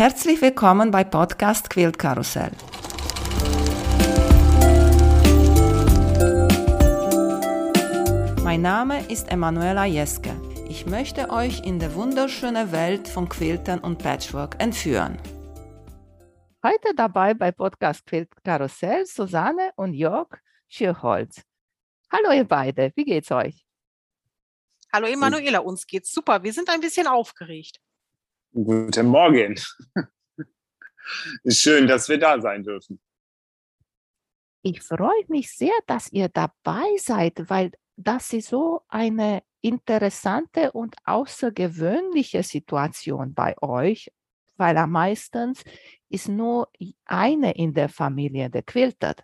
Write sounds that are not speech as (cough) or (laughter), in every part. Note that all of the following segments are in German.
Herzlich willkommen bei Podcast Quilt Karussell. Mein Name ist Emanuela Jeske. Ich möchte euch in die wunderschöne Welt von Quiltern und Patchwork entführen. Heute dabei bei Podcast Quilt Karussell Susanne und Jörg Schierholz. Hallo ihr beide, wie geht's euch? Hallo Emanuela, uns geht's super. Wir sind ein bisschen aufgeregt. Guten Morgen. Schön, dass wir da sein dürfen. Ich freue mich sehr, dass ihr dabei seid, weil das ist so eine interessante und außergewöhnliche Situation bei euch, weil am meisten ist nur eine in der Familie, der quiltet.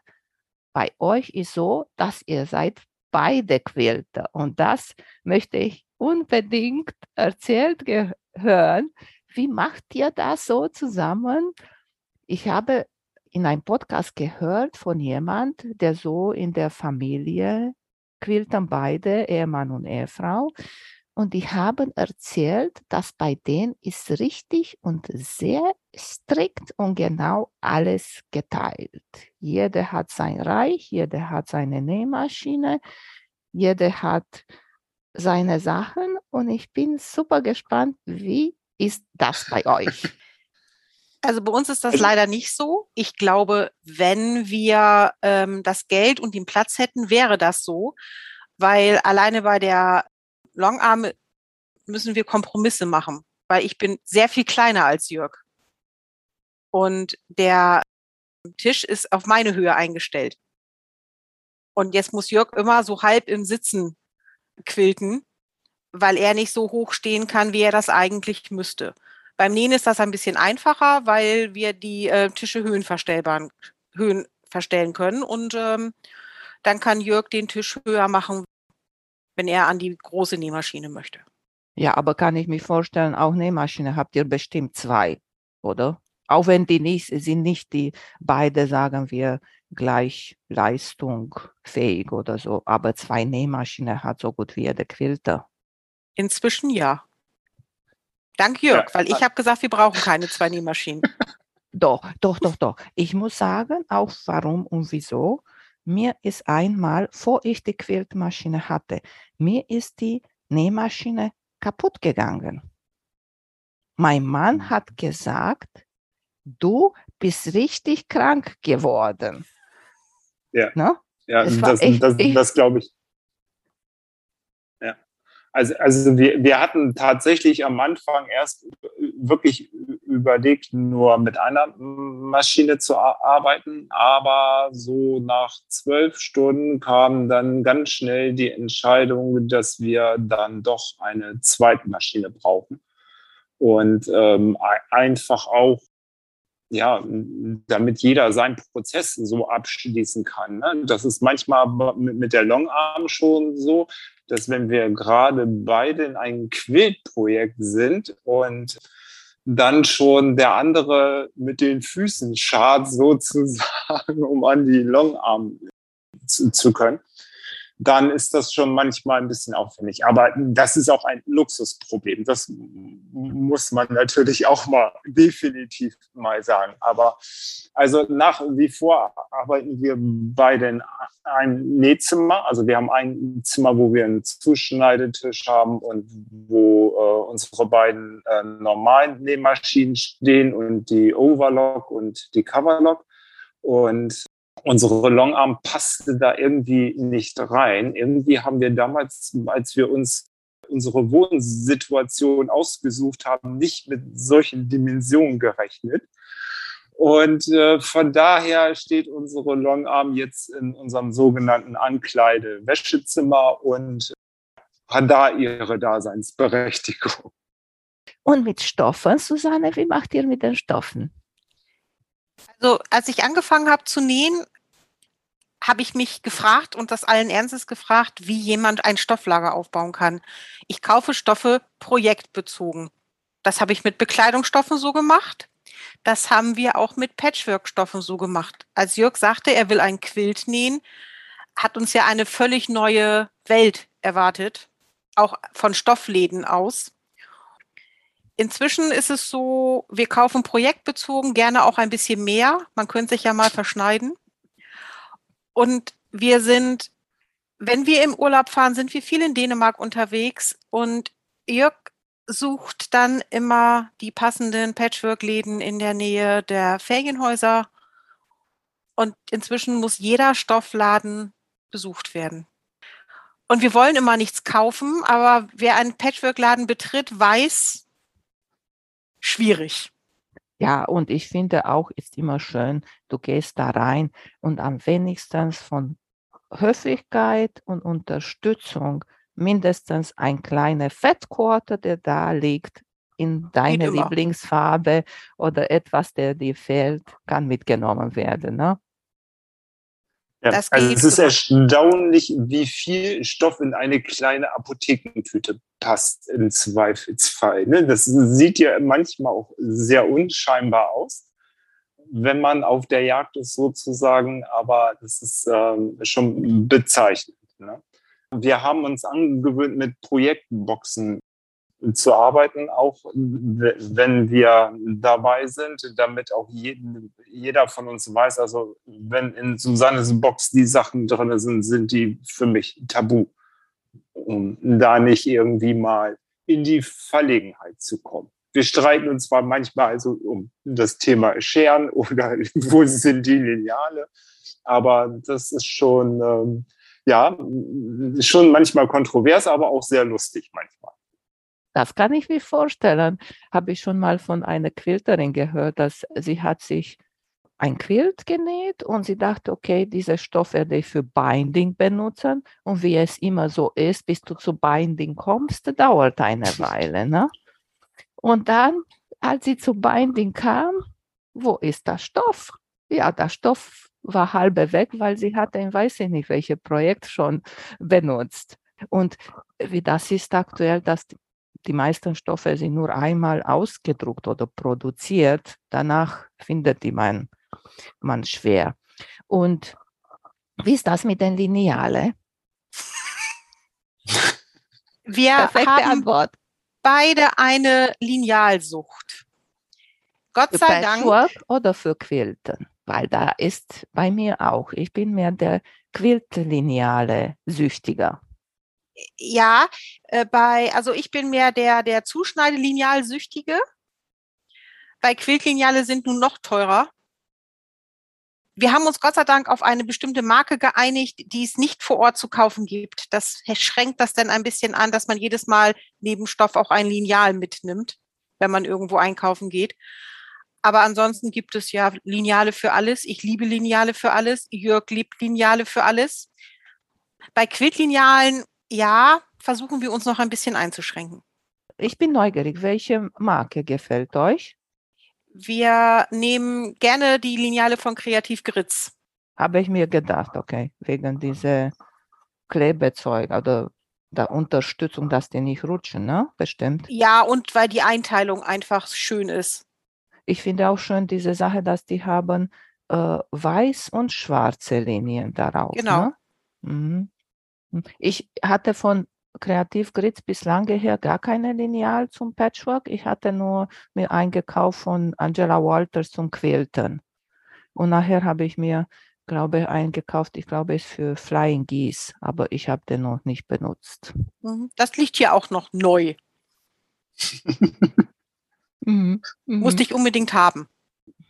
Bei euch ist so, dass ihr seid beide Quilter und das möchte ich unbedingt erzählt hören, wie macht ihr das so zusammen? Ich habe in einem Podcast gehört von jemand, der so in der Familie quilten beide, Ehemann und Ehefrau. Und die haben erzählt, dass bei denen ist richtig und sehr strikt und genau alles geteilt. Jeder hat sein Reich, jeder hat seine Nähmaschine, jeder hat seine Sachen und ich bin super gespannt, wie ist das bei euch? Also bei uns ist das leider nicht so. Ich glaube, wenn wir ähm, das Geld und den Platz hätten, wäre das so, weil alleine bei der Longarm müssen wir Kompromisse machen, weil ich bin sehr viel kleiner als Jörg. Und der Tisch ist auf meine Höhe eingestellt. Und jetzt muss Jörg immer so halb im Sitzen quilten weil er nicht so hoch stehen kann, wie er das eigentlich müsste. Beim Nähen ist das ein bisschen einfacher, weil wir die äh, Tische höhenverstellbaren Höhen verstellen können und ähm, dann kann Jörg den Tisch höher machen, wenn er an die große Nähmaschine möchte. Ja, aber kann ich mir vorstellen, auch Nähmaschine habt ihr bestimmt zwei, oder? Auch wenn die nicht sind nicht die beide, sagen wir, gleich leistungsfähig oder so, aber zwei Nähmaschinen hat so gut wie jeder Quilter. Inzwischen ja. Dank Jörg, ja. weil ich habe gesagt, wir brauchen keine zwei Nähmaschinen. (laughs) Doch, doch, doch, doch. Ich muss sagen, auch warum und wieso. Mir ist einmal, vor ich die Quiltmaschine hatte, mir ist die Nähmaschine kaputt gegangen. Mein Mann hm. hat gesagt, du bist richtig krank geworden. Ja, ne? ja das, das, das, das glaube ich. Also, also wir, wir hatten tatsächlich am Anfang erst wirklich überlegt, nur mit einer Maschine zu arbeiten, aber so nach zwölf Stunden kam dann ganz schnell die Entscheidung, dass wir dann doch eine zweite Maschine brauchen und ähm, einfach auch ja, damit jeder seinen Prozess so abschließen kann. Ne? Das ist manchmal mit der Longarm schon so, dass wenn wir gerade beide in einem Quiltprojekt sind und dann schon der andere mit den Füßen schart sozusagen, (laughs) um an die Longarm zu, zu können, dann ist das schon manchmal ein bisschen aufwendig. Aber das ist auch ein Luxusproblem. Das muss man natürlich auch mal definitiv mal sagen. Aber also nach wie vor arbeiten wir beide in einem Nähzimmer. Also wir haben ein Zimmer, wo wir einen Zuschneidetisch haben und wo äh, unsere beiden äh, normalen Nähmaschinen stehen und die Overlock und die Coverlock. Und unsere Longarm passte da irgendwie nicht rein. Irgendwie haben wir damals, als wir uns unsere Wohnsituation ausgesucht haben, nicht mit solchen Dimensionen gerechnet. Und äh, von daher steht unsere Longarm jetzt in unserem sogenannten Ankleide-Wäschezimmer und hat da ihre Daseinsberechtigung. Und mit Stoffen, Susanne, wie macht ihr mit den Stoffen? Also als ich angefangen habe zu nähen, habe ich mich gefragt und das allen Ernstes gefragt, wie jemand ein Stofflager aufbauen kann. Ich kaufe Stoffe projektbezogen. Das habe ich mit Bekleidungsstoffen so gemacht. Das haben wir auch mit Patchwork-Stoffen so gemacht. Als Jörg sagte, er will ein Quilt nähen, hat uns ja eine völlig neue Welt erwartet, auch von Stoffläden aus. inzwischen ist es so, wir kaufen projektbezogen gerne auch ein bisschen mehr. Man könnte sich ja mal verschneiden. Und wir sind, wenn wir im Urlaub fahren, sind wir viel in Dänemark unterwegs und Jörg sucht dann immer die passenden Patchwork-Läden in der Nähe der Ferienhäuser. Und inzwischen muss jeder Stoffladen besucht werden. Und wir wollen immer nichts kaufen, aber wer einen Patchwork-Laden betritt, weiß, schwierig. Ja, und ich finde auch, ist immer schön, du gehst da rein und am wenigsten von Höflichkeit und Unterstützung mindestens ein kleiner Fettquarter, der da liegt, in deine Lieblingsfarbe oder etwas, der dir fehlt, kann mitgenommen werden. Ne? Ja, also es ist erstaunlich, wie viel Stoff in eine kleine Apothekentüte passt im Zweifelsfall. Ne? Das sieht ja manchmal auch sehr unscheinbar aus, wenn man auf der Jagd ist sozusagen, aber das ist ähm, schon bezeichnend. Ne? Wir haben uns angewöhnt, mit Projektboxen zu arbeiten, auch wenn wir dabei sind, damit auch jeden, jeder von uns weiß, also wenn in Susannes Box die Sachen drin sind, sind die für mich tabu, um da nicht irgendwie mal in die Verlegenheit zu kommen. Wir streiten uns zwar manchmal also um das Thema Scheren (laughs) oder wo sind die Lineale, aber das ist schon, ähm, ja, schon manchmal kontrovers, aber auch sehr lustig manchmal. Das kann ich mir vorstellen. Habe ich schon mal von einer Quilterin gehört, dass sie hat sich ein Quilt genäht und sie dachte, okay, diese Stoff werde ich für Binding benutzen. Und wie es immer so ist, bis du zu Binding kommst, dauert eine Weile. Ne? Und dann, als sie zu Binding kam, wo ist der Stoff? Ja, der Stoff war halbe weg, weil sie hatte, ich weiß nicht, welches Projekt schon benutzt. Und wie das ist aktuell, dass die meisten Stoffe sind nur einmal ausgedruckt oder produziert. Danach findet die man, man schwer. Und wie ist das mit den Lineale? Wir Perfekte haben Antwort. beide eine Linealsucht. Gott für sei Dank. oder für Quilten? Weil da ist bei mir auch. Ich bin mehr der Quiltlineale Süchtiger ja, äh, bei, also ich bin mehr der, der Zuschneidelineal-Süchtige. Bei Quiltlineale sind nun noch teurer. Wir haben uns Gott sei Dank auf eine bestimmte Marke geeinigt, die es nicht vor Ort zu kaufen gibt. Das schränkt das dann ein bisschen an, dass man jedes Mal neben Stoff auch ein Lineal mitnimmt, wenn man irgendwo einkaufen geht. Aber ansonsten gibt es ja Lineale für alles. Ich liebe Lineale für alles. Jörg liebt Lineale für alles. Bei Quiltlinealen ja, versuchen wir uns noch ein bisschen einzuschränken. Ich bin neugierig. Welche Marke gefällt euch? Wir nehmen gerne die Lineale von Kreativ Gritz. Habe ich mir gedacht, okay, wegen dieser Klebezeug oder der Unterstützung, dass die nicht rutschen, ne? Bestimmt. Ja, und weil die Einteilung einfach schön ist. Ich finde auch schön diese Sache, dass die haben äh, weiß und schwarze Linien darauf. Genau. Ne? Mhm. Hm. Ich hatte von Kreativ Gritz bis lange her gar keine Lineal zum Patchwork. Ich hatte nur mir eingekauft von Angela Walters zum Quilten. Und nachher habe ich mir, glaube ich, eingekauft, ich glaube, es ist für Flying Geese, aber ich habe den noch nicht benutzt. Mhm. Das liegt hier auch noch neu. (laughs) mhm. Mhm. Musste ich unbedingt haben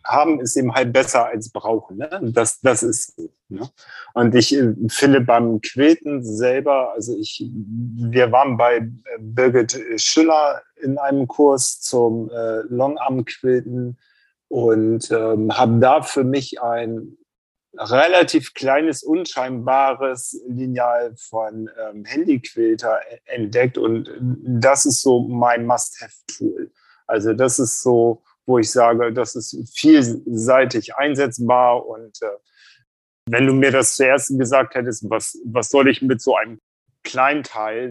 haben ist eben halt besser als brauchen. Ne? Das, das ist so. Ne? Und ich äh, finde beim Quilten selber, also ich, wir waren bei äh, Birgit Schüller in einem Kurs zum äh, Longarm-Quilten und ähm, haben da für mich ein relativ kleines, unscheinbares Lineal von ähm, Handyquilter entdeckt und das ist so mein Must-Have-Tool. Also das ist so, wo ich sage, das ist vielseitig einsetzbar. Und äh, wenn du mir das zuerst gesagt hättest, was, was soll ich mit so einem Kleinteil?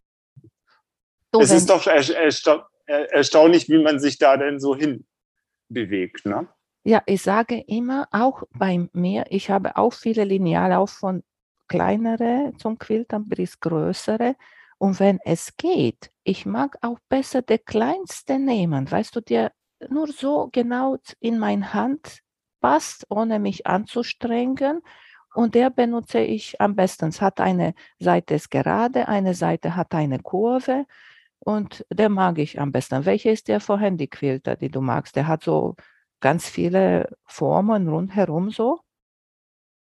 So, es ist doch ersta erstaunlich, wie man sich da denn so hinbewegt. Ne? Ja, ich sage immer, auch bei mir, ich habe auch viele Lineale, auch von kleinere zum Quiltern bis größere. Und wenn es geht, ich mag auch besser der kleinste nehmen, weißt du, der nur so genau in meine Hand passt, ohne mich anzustrengen. Und der benutze ich am besten. Es hat eine Seite ist gerade, eine Seite hat eine Kurve und der mag ich am besten. Welcher ist der für Handyquilter, die du magst? Der hat so ganz viele Formen rundherum so.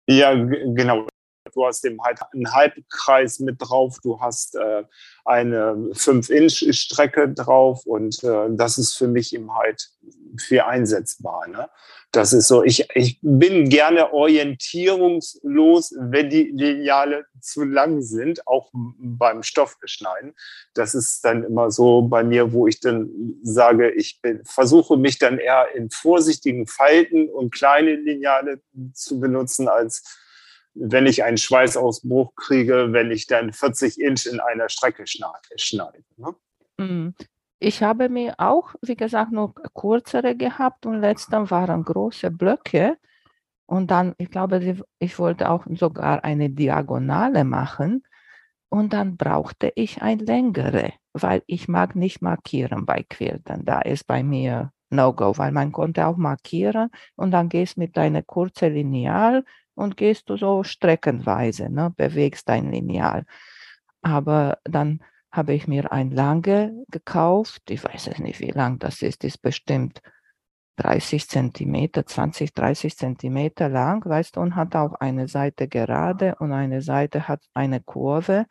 Ja, genau. Du hast eben halt einen Halbkreis mit drauf, du hast äh, eine 5-Inch-Strecke drauf und äh, das ist für mich eben halt viel einsetzbar. Ne? Das ist so, ich, ich bin gerne orientierungslos, wenn die Lineale zu lang sind, auch beim Stoffbeschneiden. Das ist dann immer so bei mir, wo ich dann sage, ich bin, versuche mich dann eher in vorsichtigen Falten und kleine Lineale zu benutzen, als wenn ich einen Schweißausbruch kriege, wenn ich dann 40 Inch in einer Strecke schneide. Ne? Mhm. Ich habe mir auch, wie gesagt, nur kürzere gehabt und letzten waren große Blöcke. Und dann, ich glaube, ich wollte auch sogar eine Diagonale machen. Und dann brauchte ich ein längere, weil ich mag nicht markieren bei Quilten. Da ist bei mir No-Go, weil man konnte auch markieren und dann gehst mit deiner kurzen Lineal und gehst du so streckenweise, ne, bewegst dein Lineal. Aber dann habe ich mir ein lange gekauft. Ich weiß es nicht, wie lang das ist. Ist bestimmt 30 Zentimeter, 20, 30 Zentimeter lang, weißt du, und hat auch eine Seite gerade und eine Seite hat eine Kurve.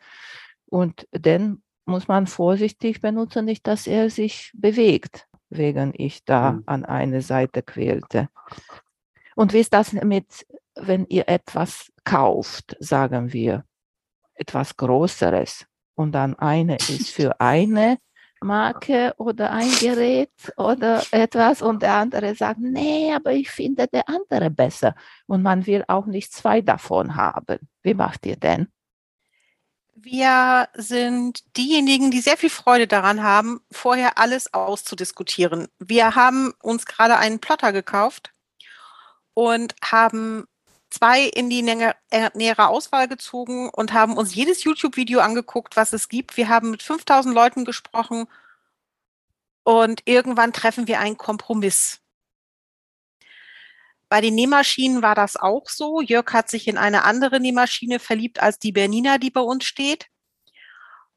Und den muss man vorsichtig benutzen, nicht, dass er sich bewegt, wegen ich da mhm. an eine Seite quälte. Und wie ist das mit, wenn ihr etwas kauft, sagen wir, etwas Größeres? und dann eine ist für eine Marke oder ein Gerät oder etwas und der andere sagt, nee, aber ich finde der andere besser und man will auch nicht zwei davon haben. Wie macht ihr denn? Wir sind diejenigen, die sehr viel Freude daran haben, vorher alles auszudiskutieren. Wir haben uns gerade einen Plotter gekauft und haben zwei in die äh, nähere Auswahl gezogen und haben uns jedes YouTube-Video angeguckt, was es gibt. Wir haben mit 5000 Leuten gesprochen und irgendwann treffen wir einen Kompromiss. Bei den Nähmaschinen war das auch so. Jörg hat sich in eine andere Nähmaschine verliebt als die Bernina, die bei uns steht.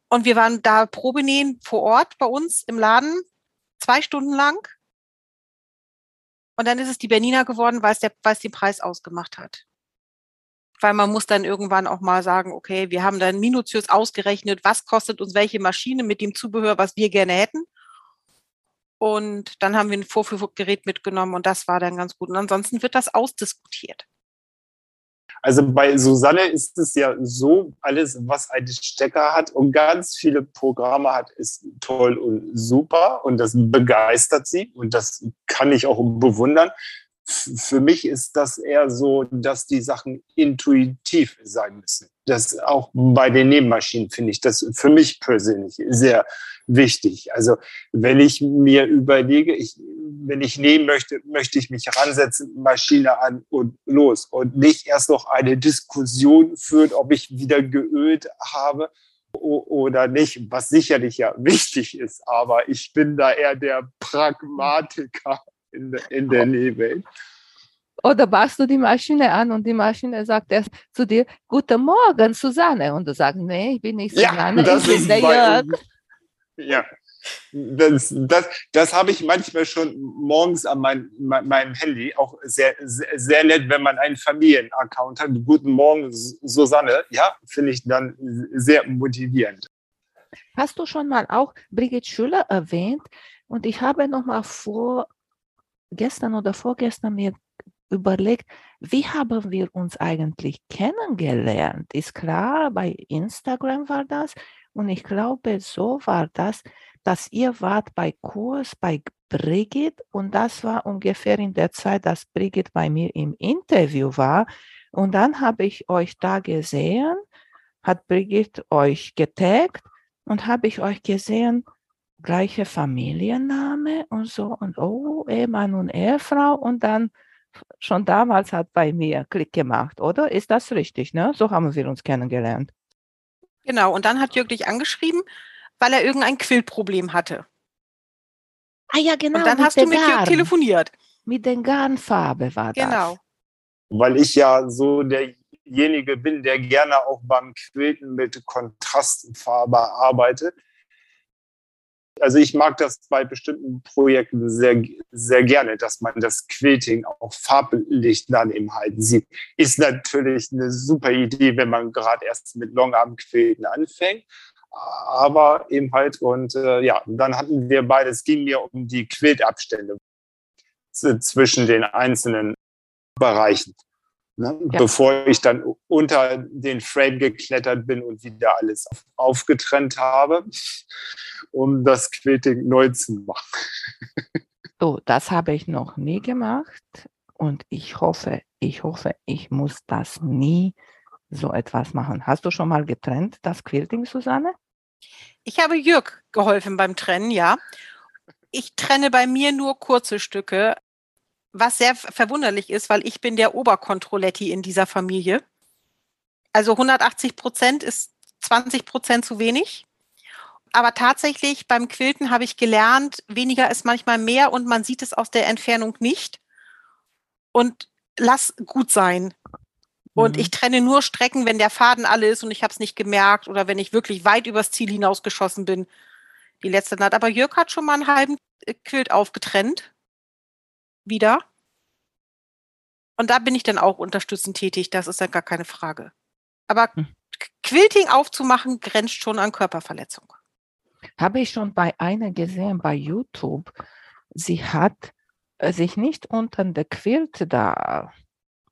Und wir waren da Probenähen vor Ort bei uns im Laden, zwei Stunden lang. Und dann ist es die Bernina geworden, weil es, weil es den Preis ausgemacht hat weil man muss dann irgendwann auch mal sagen, okay, wir haben dann minutiös ausgerechnet, was kostet uns welche Maschine mit dem Zubehör, was wir gerne hätten. Und dann haben wir ein Vorführgerät mitgenommen und das war dann ganz gut. Und ansonsten wird das ausdiskutiert. Also bei Susanne ist es ja so, alles, was einen Stecker hat und ganz viele Programme hat, ist toll und super und das begeistert sie und das kann ich auch bewundern für mich ist das eher so, dass die Sachen intuitiv sein müssen. Das auch bei den Nebenmaschinen finde ich das für mich persönlich sehr wichtig. Also wenn ich mir überlege, ich, wenn ich nehmen möchte, möchte ich mich ransetzen, Maschine an und los und nicht erst noch eine Diskussion führen, ob ich wieder geölt habe oder nicht, was sicherlich ja wichtig ist, aber ich bin da eher der Pragmatiker in, der, in der (laughs) Nähwelt. Oder machst du die Maschine an und die Maschine sagt erst zu dir, Guten Morgen, Susanne. Und du sagst, nee, ich bin nicht Susanne, ja, ich bin der Jörg. Ja, das, das, das habe ich manchmal schon morgens an mein, meinem Handy. Auch sehr, sehr, sehr nett, wenn man einen Familienaccount hat. Guten Morgen, Susanne. Ja, finde ich dann sehr motivierend. Hast du schon mal auch Brigitte Schüller erwähnt? Und ich habe noch mal vor gestern oder vorgestern mir überlegt, wie haben wir uns eigentlich kennengelernt? Ist klar, bei Instagram war das und ich glaube, so war das, dass ihr wart bei Kurs bei Brigitte und das war ungefähr in der Zeit, dass Brigitte bei mir im Interview war und dann habe ich euch da gesehen, hat Brigitte euch getaggt und habe ich euch gesehen, gleiche Familienname und so und oh, Ehemann und Ehefrau und dann schon damals hat bei mir Klick gemacht, oder? Ist das richtig? Ne? So haben wir uns kennengelernt. Genau, und dann hat Jörg dich angeschrieben, weil er irgendein Quillproblem hatte. Ah ja, genau. Und dann hast du mit Jörg telefoniert. Mit der Garnfarbe war das. Genau. Weil ich ja so derjenige bin, der gerne auch beim Quilten mit Kontrastfarbe arbeitet. Also ich mag das bei bestimmten Projekten sehr, sehr gerne, dass man das Quilting auch farblich dann eben halt sieht. Ist natürlich eine super Idee, wenn man gerade erst mit Longarm-Quilten anfängt. Aber eben halt, und äh, ja, dann hatten wir beide, es ging mir um die Quiltabstände zwischen den einzelnen Bereichen. Ne? Ja. Bevor ich dann unter den Frame geklettert bin und wieder alles aufgetrennt habe, um das Quilting neu zu machen. So, das habe ich noch nie gemacht und ich hoffe, ich hoffe, ich muss das nie so etwas machen. Hast du schon mal getrennt, das Quilting, Susanne? Ich habe Jürg geholfen beim Trennen, ja. Ich trenne bei mir nur kurze Stücke, was sehr verwunderlich ist, weil ich bin der Oberkontrolletti in dieser Familie. Also 180 Prozent ist 20 Prozent zu wenig. Aber tatsächlich beim Quilten habe ich gelernt, weniger ist manchmal mehr und man sieht es aus der Entfernung nicht. Und lass gut sein. Und mhm. ich trenne nur Strecken, wenn der Faden alle ist und ich habe es nicht gemerkt oder wenn ich wirklich weit übers Ziel hinausgeschossen bin. Die letzte Nacht. Aber Jörg hat schon mal einen halben Quilt aufgetrennt wieder. Und da bin ich dann auch unterstützend tätig, das ist dann gar keine Frage. Aber hm. Quilting aufzumachen, grenzt schon an Körperverletzung. Habe ich schon bei einer gesehen bei YouTube. Sie hat äh, sich nicht unter der Quilt da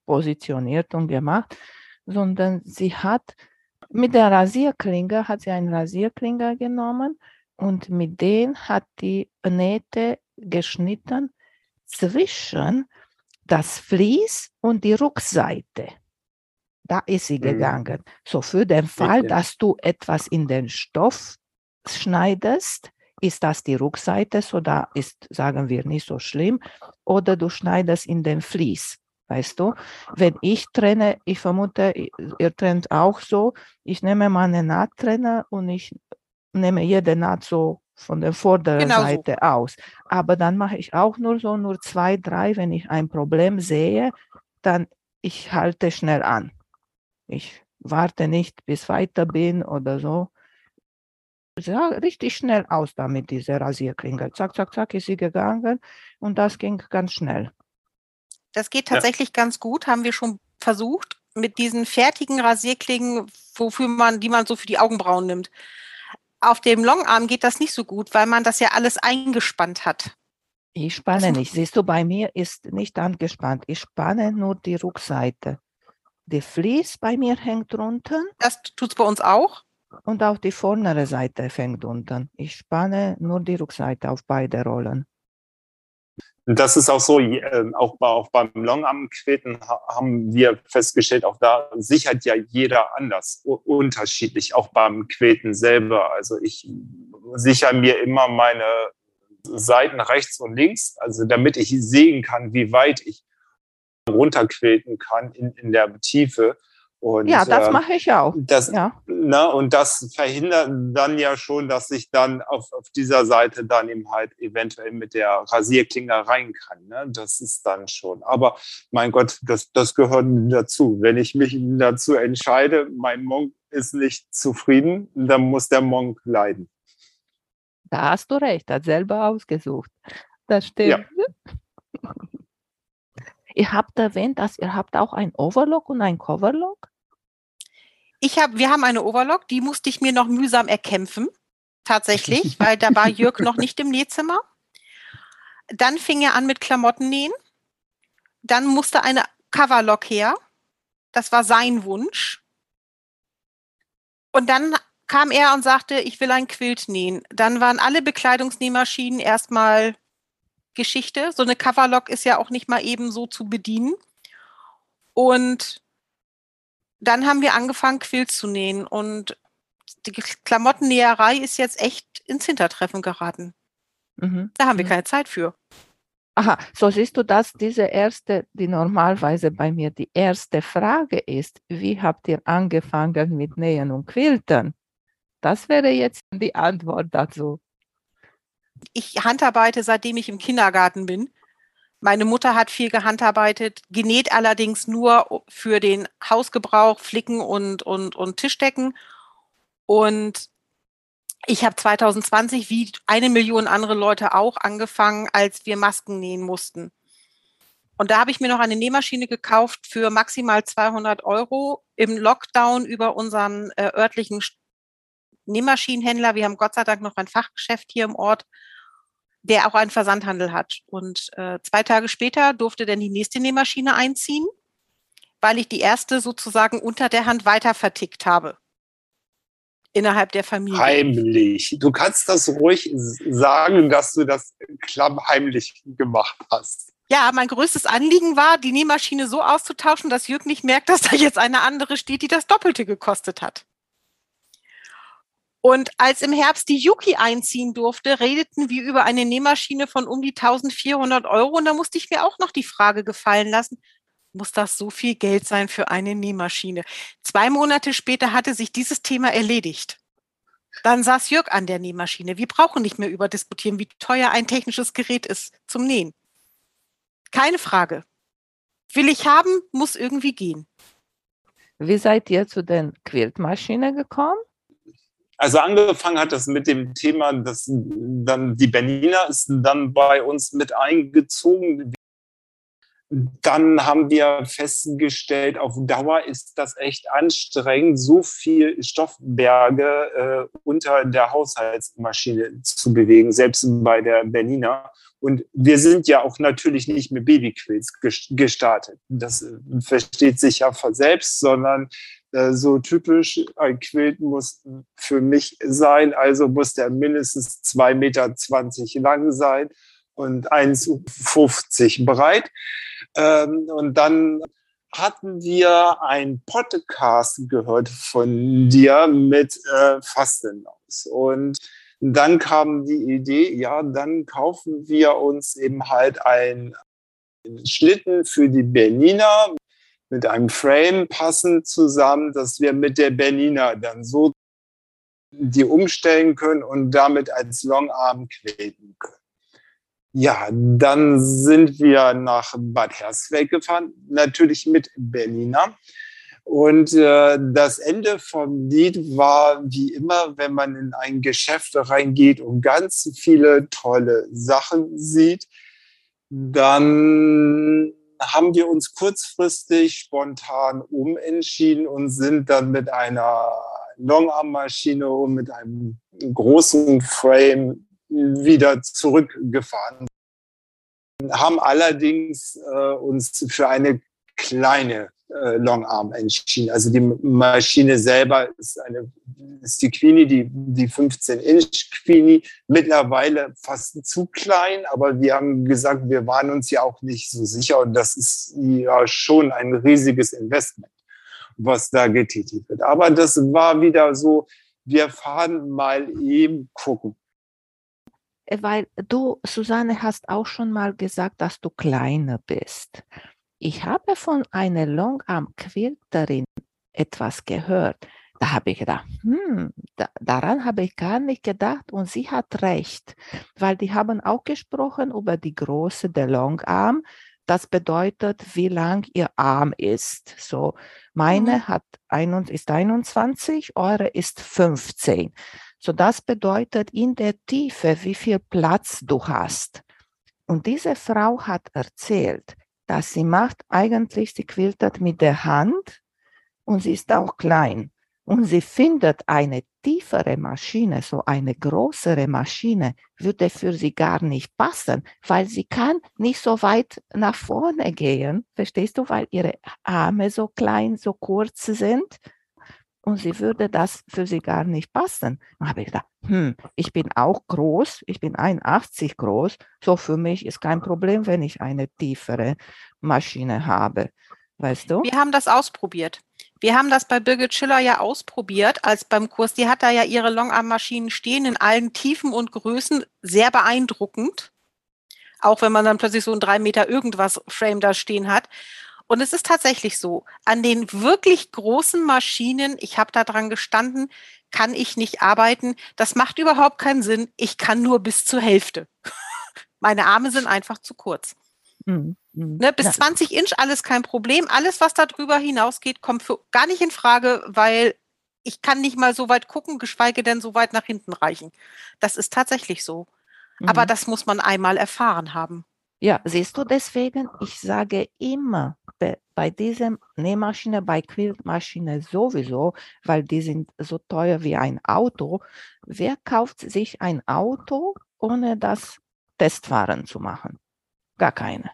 positioniert und gemacht, sondern sie hat mit der Rasierklinge, hat sie einen Rasierklinge genommen und mit denen hat die Nähte geschnitten zwischen das Vlies und die Rückseite. Da ist sie mhm. gegangen. So für den Fall, dass du etwas in den Stoff schneidest, ist das die Rückseite, so da ist, sagen wir, nicht so schlimm. Oder du schneidest in den Vlies. Weißt du, wenn ich trenne, ich vermute, ihr trennt auch so, ich nehme meine Nahttrenner und ich nehme jede Naht so von der vorderen genau Seite so. aus. Aber dann mache ich auch nur so, nur zwei, drei, wenn ich ein Problem sehe, dann ich halte schnell an. Ich warte nicht, bis weiter bin oder so. Ja, richtig schnell aus damit, diese Rasierklinge. Zack, zack, zack, ist sie gegangen und das ging ganz schnell. Das geht tatsächlich ja. ganz gut, haben wir schon versucht, mit diesen fertigen Rasierklingen, wofür man, die man so für die Augenbrauen nimmt auf dem Longarm geht das nicht so gut, weil man das ja alles eingespannt hat. Ich spanne nicht. Siehst du, bei mir ist nicht angespannt. Ich spanne nur die Rückseite. Die Vlies bei mir hängt unten. Das tut es bei uns auch. Und auch die vordere Seite fängt unten. Ich spanne nur die Rückseite auf beide Rollen. Das ist auch so, äh, auch, auch beim Longarm-Queten haben wir festgestellt, auch da sichert ja jeder anders, unterschiedlich, auch beim Queten selber. Also ich sichere mir immer meine Seiten rechts und links, also damit ich sehen kann, wie weit ich runterqueten kann in, in der Tiefe. Und, ja, das äh, mache ich auch. Das, ja. ne, und das verhindert dann ja schon, dass ich dann auf, auf dieser Seite dann eben halt eventuell mit der Rasierklinge rein kann. Ne? Das ist dann schon. Aber mein Gott, das, das gehört dazu. Wenn ich mich dazu entscheide, mein Monk ist nicht zufrieden, dann muss der Monk leiden. Da hast du recht, hat selber ausgesucht. Das stimmt. Ja. (laughs) Ihr habt erwähnt, dass ihr habt auch ein Overlock und ein Coverlock? Ich hab, wir haben eine Overlock, die musste ich mir noch mühsam erkämpfen, tatsächlich, (laughs) weil da war Jörg noch nicht im Nähzimmer. Dann fing er an mit Klamottennähen. Dann musste eine Coverlock her. Das war sein Wunsch. Und dann kam er und sagte, ich will ein Quilt nähen. Dann waren alle Bekleidungsnähmaschinen erstmal Geschichte. So eine Coverlock ist ja auch nicht mal eben so zu bedienen. Und dann haben wir angefangen, Quilts zu nähen. Und die Klamottennäherei ist jetzt echt ins Hintertreffen geraten. Mhm. Da haben wir mhm. keine Zeit für. Aha, so siehst du, dass diese erste, die normalerweise bei mir die erste Frage ist, wie habt ihr angefangen mit Nähen und Quilten? Das wäre jetzt die Antwort dazu. Ich handarbeite, seitdem ich im Kindergarten bin. Meine Mutter hat viel gehandarbeitet, genäht allerdings nur für den Hausgebrauch, Flicken und, und, und Tischdecken. Und ich habe 2020 wie eine Million andere Leute auch angefangen, als wir Masken nähen mussten. Und da habe ich mir noch eine Nähmaschine gekauft für maximal 200 Euro im Lockdown über unseren äh, örtlichen Nähmaschinenhändler. Wir haben Gott sei Dank noch ein Fachgeschäft hier im Ort, der auch einen Versandhandel hat. Und äh, zwei Tage später durfte dann die nächste Nähmaschine einziehen, weil ich die erste sozusagen unter der Hand weiter vertickt habe innerhalb der Familie. Heimlich. Du kannst das ruhig sagen, dass du das klammheimlich gemacht hast. Ja, mein größtes Anliegen war, die Nähmaschine so auszutauschen, dass Jürg nicht merkt, dass da jetzt eine andere steht, die das Doppelte gekostet hat. Und als im Herbst die Yuki einziehen durfte, redeten wir über eine Nähmaschine von um die 1400 Euro. Und da musste ich mir auch noch die Frage gefallen lassen, muss das so viel Geld sein für eine Nähmaschine? Zwei Monate später hatte sich dieses Thema erledigt. Dann saß Jörg an der Nähmaschine. Wir brauchen nicht mehr überdiskutieren, wie teuer ein technisches Gerät ist zum Nähen. Keine Frage. Will ich haben, muss irgendwie gehen. Wie seid ihr zu den Quiltmaschinen gekommen? Also angefangen hat das mit dem Thema, dass dann die Berliner ist dann bei uns mit eingezogen. Dann haben wir festgestellt, auf Dauer ist das echt anstrengend, so viel Stoffberge äh, unter der Haushaltsmaschine zu bewegen, selbst bei der Berliner. Und wir sind ja auch natürlich nicht mit Babyquills gestartet. Das äh, versteht sich ja von selbst, sondern so typisch, ein Quilt muss für mich sein, also muss der mindestens 2,20 Meter lang sein und 1,50 breit. Ähm, und dann hatten wir ein Podcast gehört von dir mit äh, Fastenlaus. Und dann kam die Idee, ja, dann kaufen wir uns eben halt einen Schlitten für die Berliner mit einem Frame passend zusammen, dass wir mit der Berliner dann so die umstellen können und damit als Longarm quälen können. Ja, dann sind wir nach Bad Hersfeld gefahren, natürlich mit Berliner. Und äh, das Ende vom Lied war wie immer, wenn man in ein Geschäft reingeht und ganz viele tolle Sachen sieht, dann haben wir uns kurzfristig spontan umentschieden und sind dann mit einer Longarm-Maschine und mit einem großen Frame wieder zurückgefahren. Haben allerdings äh, uns für eine kleine äh, Longarm entschieden. Also die Maschine selber ist eine ist die Queenie, die, die 15-Inch Queenie, mittlerweile fast zu klein, aber wir haben gesagt, wir waren uns ja auch nicht so sicher und das ist ja schon ein riesiges Investment, was da getätigt wird. Aber das war wieder so, wir fahren mal eben gucken. Weil du, Susanne, hast auch schon mal gesagt, dass du kleiner bist. Ich habe von einer Longarm-Quilterin etwas gehört. Da habe ich gedacht, hm, da, daran habe ich gar nicht gedacht und sie hat recht, weil die haben auch gesprochen über die Größe der Longarm. Das bedeutet, wie lang ihr Arm ist. So, meine mhm. hat ein, ist 21, eure ist 15. So, das bedeutet in der Tiefe, wie viel Platz du hast. Und diese Frau hat erzählt, dass sie macht eigentlich, sie quiltert mit der Hand und sie ist auch klein. Und sie findet eine tiefere Maschine, so eine größere Maschine, würde für sie gar nicht passen, weil sie kann nicht so weit nach vorne gehen, verstehst du, weil ihre Arme so klein, so kurz sind und sie würde das für sie gar nicht passen. Dann habe ich gedacht, hm, ich bin auch groß, ich bin 81 groß, so für mich ist kein Problem, wenn ich eine tiefere Maschine habe. Weißt du? Wir haben das ausprobiert. Wir haben das bei Birgit Schiller ja ausprobiert, als beim Kurs. Die hat da ja ihre Longarm-Maschinen stehen in allen Tiefen und Größen, sehr beeindruckend. Auch wenn man dann plötzlich so ein drei Meter irgendwas Frame da stehen hat. Und es ist tatsächlich so, an den wirklich großen Maschinen, ich habe da dran gestanden, kann ich nicht arbeiten. Das macht überhaupt keinen Sinn. Ich kann nur bis zur Hälfte. (laughs) Meine Arme sind einfach zu kurz. Mhm. mhm. Ne, bis ja. 20 Inch alles kein Problem. Alles, was darüber hinausgeht, kommt für gar nicht in Frage, weil ich kann nicht mal so weit gucken, geschweige denn so weit nach hinten reichen. Das ist tatsächlich so. Mhm. Aber das muss man einmal erfahren haben. Ja, siehst du, deswegen, ich sage immer, bei, bei dieser Nähmaschine, bei Quiltmaschine sowieso, weil die sind so teuer wie ein Auto. Wer kauft sich ein Auto, ohne das Testfahren zu machen? Gar keine.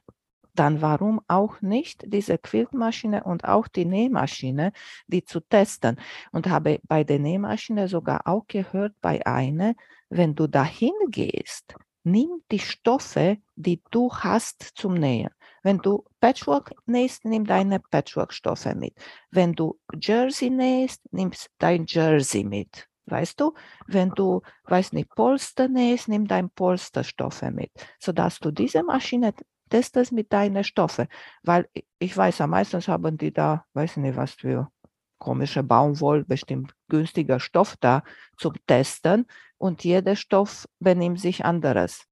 Dann warum auch nicht diese Quiltmaschine und auch die Nähmaschine, die zu testen? Und habe bei der Nähmaschine sogar auch gehört, bei einer, wenn du dahin gehst, nimm die Stoffe, die du hast zum Nähen. Wenn du Patchwork nähst, nimm deine Patchwork-Stoffe mit. Wenn du Jersey nähst, nimmst dein Jersey mit. Weißt du, wenn du, weiß nicht, Polster nähst, nimm dein Polsterstoffe mit, sodass du diese Maschine testest mit deinen Stoffen. Weil ich weiß ja, meistens haben die da, weiß nicht, was für komische Baumwoll, bestimmt günstiger Stoff da zum Testen und jeder Stoff benimmt sich anderes.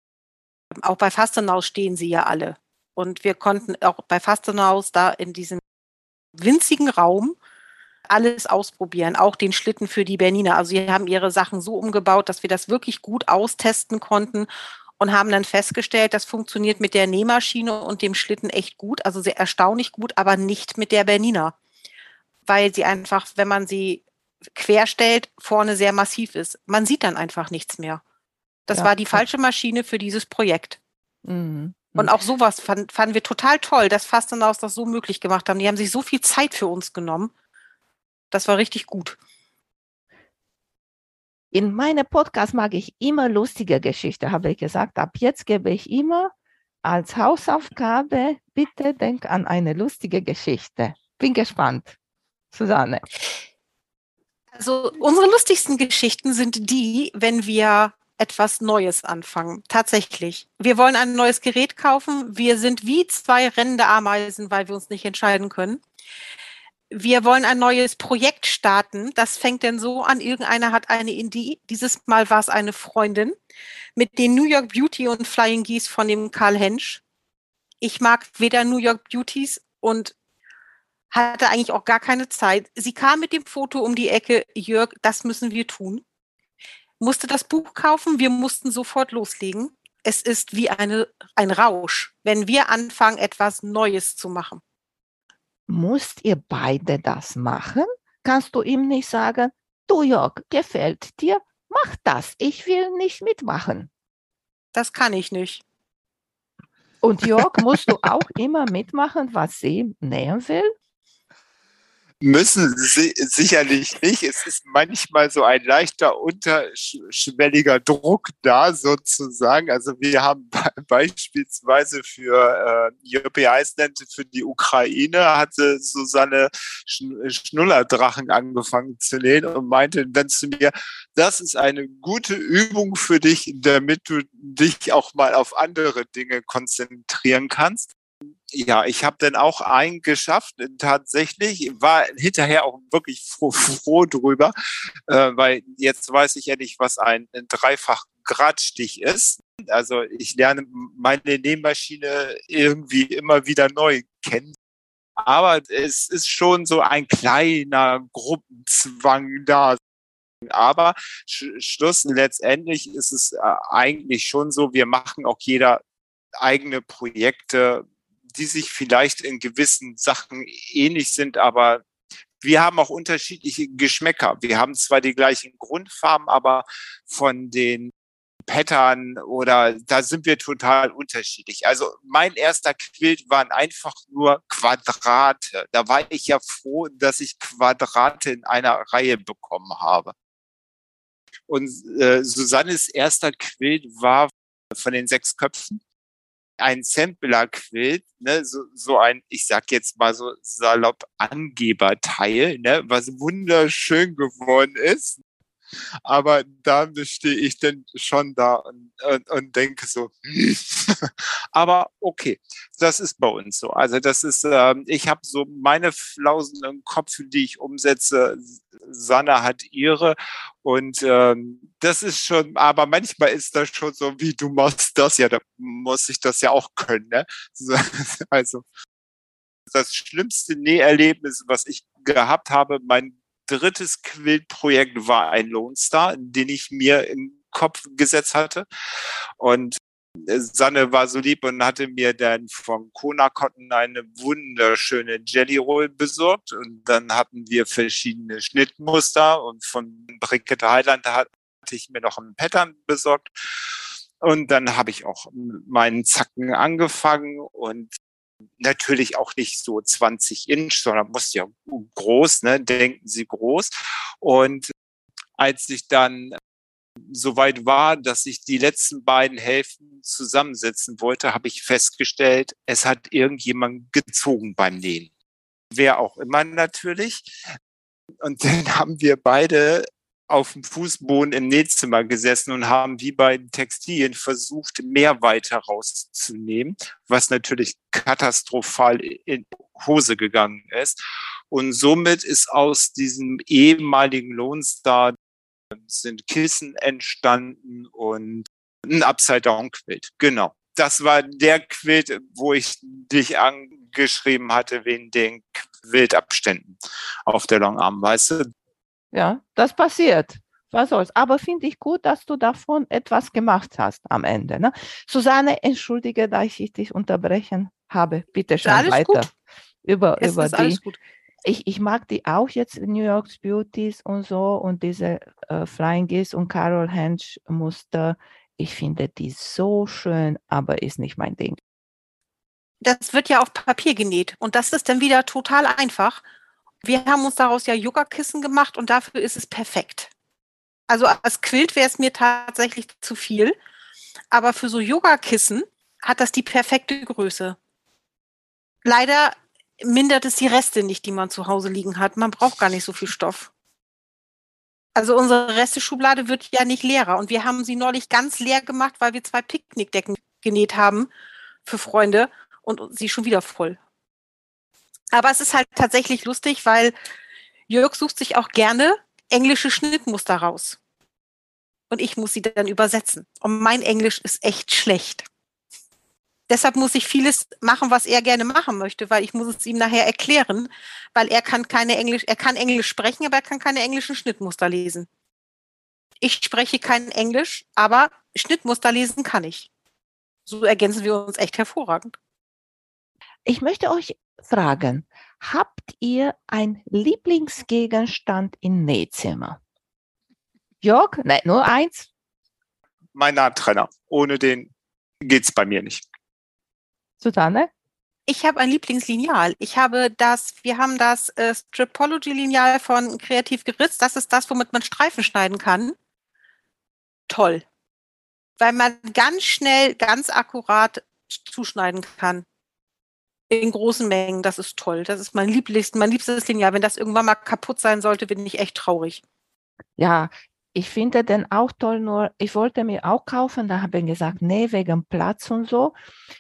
Auch bei Fastenhaus stehen sie ja alle. Und wir konnten auch bei Fastenhaus da in diesem winzigen Raum alles ausprobieren, auch den Schlitten für die Bernina. Also sie haben ihre Sachen so umgebaut, dass wir das wirklich gut austesten konnten und haben dann festgestellt, das funktioniert mit der Nähmaschine und dem Schlitten echt gut, also sehr erstaunlich gut, aber nicht mit der Bernina, weil sie einfach, wenn man sie querstellt, vorne sehr massiv ist. Man sieht dann einfach nichts mehr. Das ja. war die falsche Maschine für dieses Projekt. Mhm. Und auch sowas fand, fanden wir total toll, dass Fastenhaus das so möglich gemacht haben. Die haben sich so viel Zeit für uns genommen. Das war richtig gut. In meinem Podcast mag ich immer lustige Geschichten, habe ich gesagt. Ab jetzt gebe ich immer als Hausaufgabe, bitte denk an eine lustige Geschichte. Bin gespannt. Susanne. Also unsere lustigsten Geschichten sind die, wenn wir etwas Neues anfangen. Tatsächlich. Wir wollen ein neues Gerät kaufen. Wir sind wie zwei rennende Ameisen, weil wir uns nicht entscheiden können wir wollen ein neues Projekt starten. Das fängt denn so an, irgendeiner hat eine Indie. Dieses Mal war es eine Freundin mit den New York Beauty und Flying Geese von dem Karl Hensch. Ich mag weder New York Beauties und hatte eigentlich auch gar keine Zeit. Sie kam mit dem Foto um die Ecke, Jörg, das müssen wir tun. Musste das Buch kaufen, wir mussten sofort loslegen. Es ist wie eine, ein Rausch, wenn wir anfangen, etwas Neues zu machen musst ihr beide das machen? Kannst du ihm nicht sagen, du Jörg, gefällt dir? Mach das, ich will nicht mitmachen. Das kann ich nicht. Und Jörg, musst du auch immer mitmachen, was sie nähen will? Müssen sie sicherlich nicht. Es ist manchmal so ein leichter unterschwelliger Druck da sozusagen. Also wir haben beispielsweise für äh, Europe Iceland, für die Ukraine, hatte Susanne Schnullerdrachen angefangen zu nähen und meinte dann zu mir, das ist eine gute Übung für dich, damit du dich auch mal auf andere Dinge konzentrieren kannst ja, ich habe dann auch einen geschafft, tatsächlich, war hinterher auch wirklich froh, (laughs) froh drüber, äh, weil jetzt weiß ich ja nicht, was ein, ein dreifach Gradstich ist. Also ich lerne meine Nähmaschine irgendwie immer wieder neu kennen. Aber es ist schon so ein kleiner Gruppenzwang da. Aber Schluss letztendlich ist es äh, eigentlich schon so, wir machen auch jeder eigene Projekte die sich vielleicht in gewissen Sachen ähnlich sind, aber wir haben auch unterschiedliche Geschmäcker. Wir haben zwar die gleichen Grundfarben, aber von den Pattern oder da sind wir total unterschiedlich. Also mein erster Quilt waren einfach nur Quadrate. Da war ich ja froh, dass ich Quadrate in einer Reihe bekommen habe. Und äh, Susannes erster Quilt war von den sechs Köpfen ein Sampler-Quilt, ne, so, so ein, ich sag jetzt mal so salopp Angeberteil, ne, was wunderschön geworden ist. Aber da stehe ich dann schon da und, und, und denke so, (laughs) aber okay, das ist bei uns so. Also das ist, äh, ich habe so meine Flausen im Kopf, die ich umsetze. Sanna hat ihre und ähm, das ist schon, aber manchmal ist das schon so, wie du machst das ja, da muss ich das ja auch können. Ne? (laughs) Also das schlimmste Näherlebnis, was ich gehabt habe, mein drittes Quiltprojekt war ein Lone Star, den ich mir im Kopf gesetzt hatte. Und Sanne war so lieb und hatte mir dann von Kona Cotton eine wunderschöne Jelly Roll besorgt. Und dann hatten wir verschiedene Schnittmuster und von Brigitte Highland hatte ich mir noch einen Pattern besorgt. Und dann habe ich auch meinen Zacken angefangen und natürlich auch nicht so 20 Inch, sondern muss ja groß, ne? denken Sie groß. Und als ich dann soweit war, dass ich die letzten beiden Hälften zusammensetzen wollte, habe ich festgestellt, es hat irgendjemand gezogen beim Nähen. Wer auch immer natürlich. Und dann haben wir beide auf dem Fußboden im Nähzimmer gesessen und haben wie bei Textilien versucht, mehr weiter rauszunehmen, was natürlich katastrophal in Hose gegangen ist. Und somit ist aus diesem ehemaligen Lohnstar sind Kissen entstanden und ein Upside-Down-Quilt. Genau. Das war der Quilt, wo ich dich angeschrieben hatte wegen den Quiltabständen auf der Longarm, weißt du? Ja, das passiert. Was soll's. Aber finde ich gut, dass du davon etwas gemacht hast am Ende. Ne? Susanne, entschuldige, dass ich dich unterbrechen habe. Bitte schon weiter. Gut. Über, es über die. Alles gut. Ich, ich mag die auch jetzt, New York's Beauties und so und diese äh, Flying Geese und Carol Hensch Muster. Ich finde die so schön, aber ist nicht mein Ding. Das wird ja auf Papier genäht und das ist dann wieder total einfach wir haben uns daraus ja Yoga-Kissen gemacht und dafür ist es perfekt. Also als Quilt wäre es mir tatsächlich zu viel, aber für so Yoga-Kissen hat das die perfekte Größe. Leider mindert es die Reste nicht, die man zu Hause liegen hat. Man braucht gar nicht so viel Stoff. Also unsere Resteschublade wird ja nicht leerer und wir haben sie neulich ganz leer gemacht, weil wir zwei Picknickdecken genäht haben für Freunde und sie schon wieder voll. Aber es ist halt tatsächlich lustig, weil Jörg sucht sich auch gerne englische Schnittmuster raus. Und ich muss sie dann übersetzen. Und mein Englisch ist echt schlecht. Deshalb muss ich vieles machen, was er gerne machen möchte, weil ich muss es ihm nachher erklären, weil er kann keine Englisch, er kann Englisch sprechen, aber er kann keine englischen Schnittmuster lesen. Ich spreche kein Englisch, aber Schnittmuster lesen kann ich. So ergänzen wir uns echt hervorragend. Ich möchte euch fragen, habt ihr ein Lieblingsgegenstand im Nähzimmer? Jörg, nein, nur eins? Mein Nahtrenner. Ohne den geht es bei mir nicht. Susanne? Ich habe ein Lieblingslineal. Ich habe das, wir haben das äh, Stripology-Lineal von Kreativ geritzt. Das ist das, womit man Streifen schneiden kann. Toll. Weil man ganz schnell, ganz akkurat zuschneiden kann in großen Mengen. Das ist toll. Das ist mein Lieblings, mein liebstes Lineal. Wenn das irgendwann mal kaputt sein sollte, bin ich echt traurig. Ja, ich finde den auch toll, nur ich wollte mir auch kaufen, da habe ich gesagt, nee, wegen Platz und so.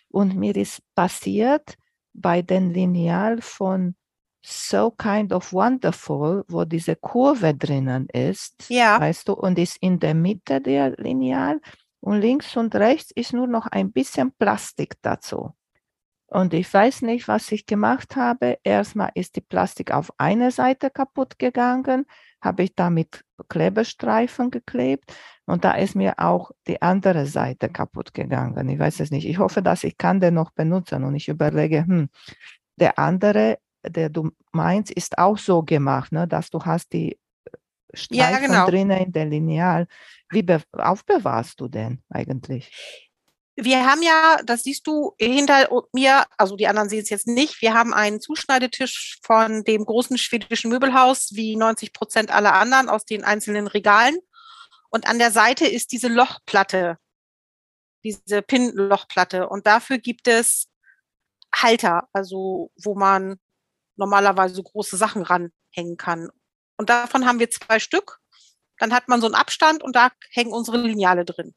Und mir ist passiert bei dem Lineal von So Kind of Wonderful, wo diese Kurve drinnen ist, ja. weißt du, und ist in der Mitte der Lineal und links und rechts ist nur noch ein bisschen Plastik dazu. Und ich weiß nicht, was ich gemacht habe. Erstmal ist die Plastik auf eine Seite kaputt gegangen, habe ich damit Klebestreifen geklebt und da ist mir auch die andere Seite kaputt gegangen. Ich weiß es nicht. Ich hoffe, dass ich kann den noch benutzen und ich überlege, hm, der andere, der du meinst, ist auch so gemacht, ne, dass du hast die Streifen ja, genau. drinnen in der Lineal. Wie aufbewahrst du den eigentlich? Wir haben ja, das siehst du hinter mir, also die anderen sehen es jetzt nicht, wir haben einen Zuschneidetisch von dem großen schwedischen Möbelhaus, wie 90 Prozent aller anderen aus den einzelnen Regalen. Und an der Seite ist diese Lochplatte, diese Pin-Lochplatte. Und dafür gibt es Halter, also wo man normalerweise große Sachen ranhängen kann. Und davon haben wir zwei Stück. dann hat man so einen Abstand und da hängen unsere Lineale drin.